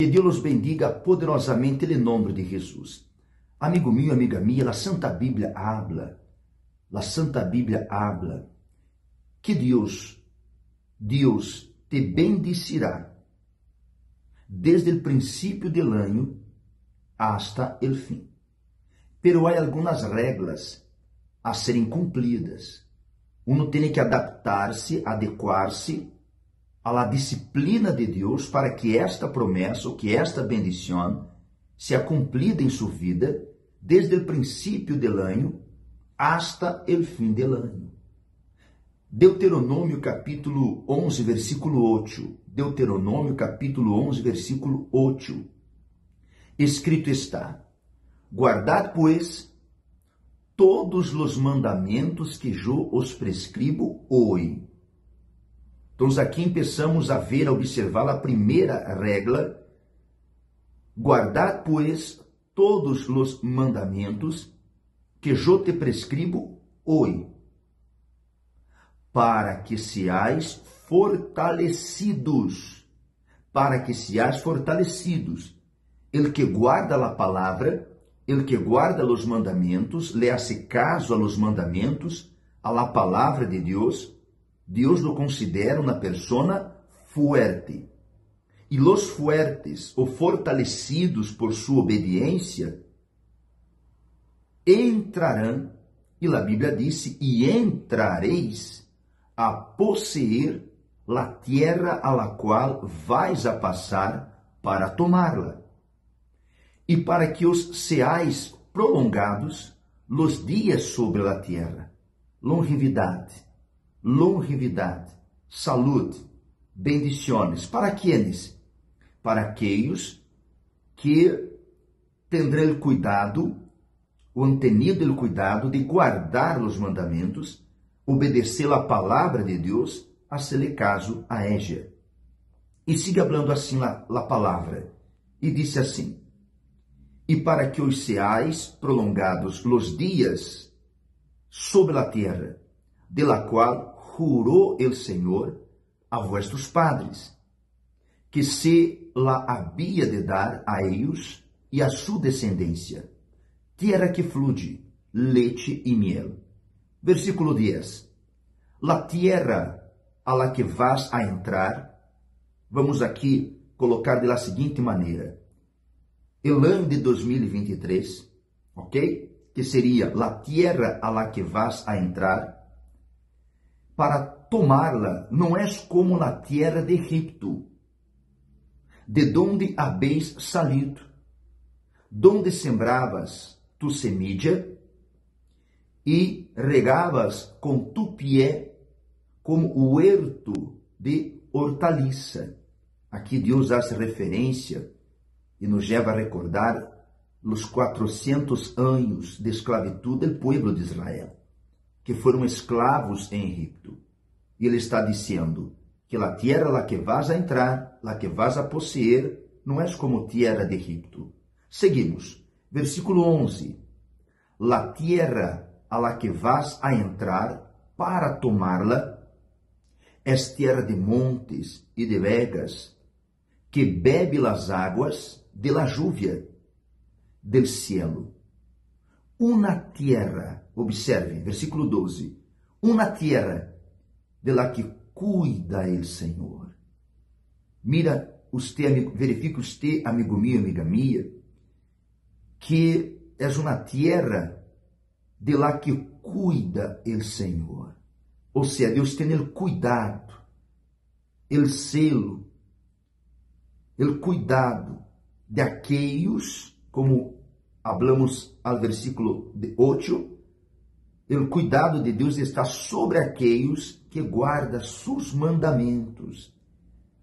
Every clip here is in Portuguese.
Que Deus los bendiga poderosamente em nome de Jesus. Amigo mío, amiga minha, a Santa Bíblia habla, a Santa Bíblia habla que Deus, Deus te bendicirá desde o princípio del año hasta el fim. Pero há algumas regras a serem cumpridas. Uno tem que adaptar-se, adequar-se la disciplina de Deus para que esta promessa ou que esta bendição seja cumprida em sua vida desde o princípio del ano hasta el fim del ano. Deuteronômio capítulo 11, versículo 8. Deuteronômio capítulo 11, versículo 8. Escrito está: Guardad, pois, todos os mandamentos que eu os prescribo hoje então, aqui começamos a ver, a observar a primeira regra: guardar, pois, todos os mandamentos que eu te prescribo hoje, para que seais fortalecidos, para que seais fortalecidos. El que guarda a palavra, el que guarda os mandamentos, hace caso a los mandamentos, a la palavra de Deus, Deus lo considera uma persona fuerte. E los fuertes ou fortalecidos por sua obediência entrarão, e a Bíblia disse: e entrareis a possuir la tierra a la qual vais a passar para tomá-la. E para que os seais prolongados los dias sobre a terra, longevidade longevidade, saúde, bendiciones. ¿Para quienes? Para aqueles que tendrão cuidado, ou han tenido o cuidado de guardar os mandamentos, obedecer a palavra de Deus, hacerle caso a ella. E siga falando assim a, a palavra. E disse assim: E para que os seais prolongados los dias sobre a terra, de la qual jurou el Senhor a vuestros padres, que se la havia de dar a ellos e a sua descendência, tierra que fluye leite e miel. Versículo 10. La tierra a la que vas a entrar, vamos aqui colocar de la seguinte maneira. El ano de 2023, ok? Que seria la tierra a la que vas a entrar, para tomá-la não és como na terra de Egipto, de donde habéis salido, donde sembravas tu semilla e regavas com tu pé como o huerto de hortaliça. Aqui Deus faz referência e nos leva a recordar os 400 anos de esclavitud do povo de Israel que foram escravos em Egipto. E ele está dizendo que a terra lá que vas a entrar, lá que vas a possuir, não é como terra de Egipto. Seguimos. Versículo 11. La tierra a la que vas a entrar para tomá-la es tierra de montes e de vegas, que bebe las águas de la lluvia del cielo. Una tierra Observe, versículo 12. Uma terra de la que cuida el Senhor. Mira, usted, verifica usted, amigo mío, amiga minha, que é uma terra de la que cuida el Senhor. Ou seja, Deus tem o cuidado, o selo, o cuidado de aqueles, como hablamos al versículo 8, o cuidado de Deus está sobre aqueles que guardam seus mandamentos,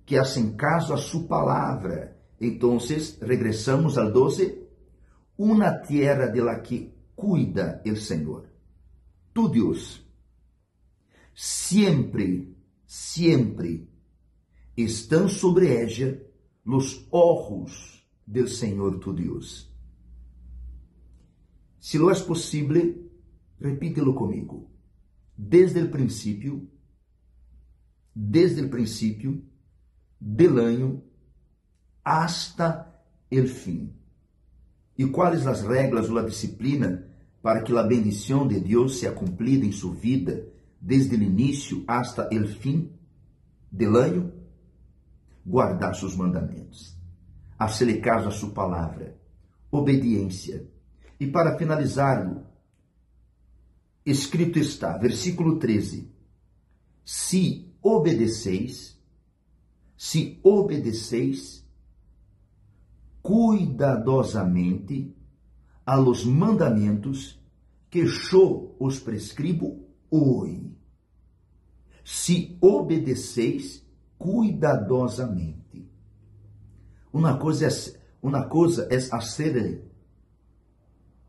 que hacen caso a sua palavra. Então, regressamos ao 12. Uma terra de la que cuida o Senhor. Tu Deus, sempre, sempre estão sobre ella os ojos do Senhor tu Deus. Se lo é possível, Repítelo comigo. Desde o princípio, desde o princípio del hasta el fim. E quais as regras ou a disciplina para que a bendição de Deus seja cumprida em sua vida desde o início hasta el fim del? Guardar seus mandamentos, hacerle caso a sua palavra, obediência. E para finalizar, escrito está, versículo 13: Se obedeceis, se obedeceis cuidadosamente a los mandamentos que eu os prescribo hoje. Se obedeceis cuidadosamente. Uma coisa é, uma coisa é fazer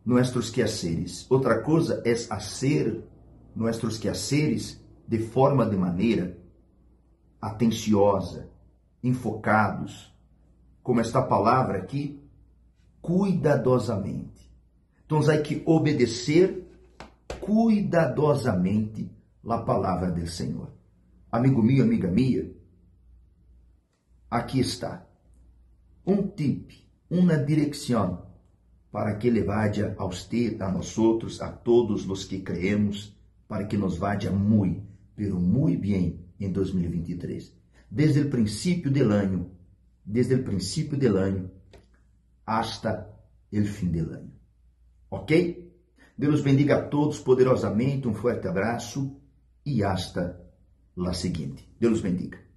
nossos quehaceres, outra coisa é fazer nossos quehaceres de forma de maneira atenciosa, enfocados, como esta palavra aqui, cuidadosamente. Então, hay que obedecer cuidadosamente a palavra do Senhor. Amigo meu, amiga minha, aqui está um tip, uma direção para que ele vaya a usted, a nós outros, a todos os que creemos, para que nos vaya muito, pero muito bem em 2023. Desde o princípio del ano, desde o princípio del ano, hasta el fim del ano. Ok? Deus bendiga a todos poderosamente, um forte abraço e hasta la seguinte. Deus bendiga.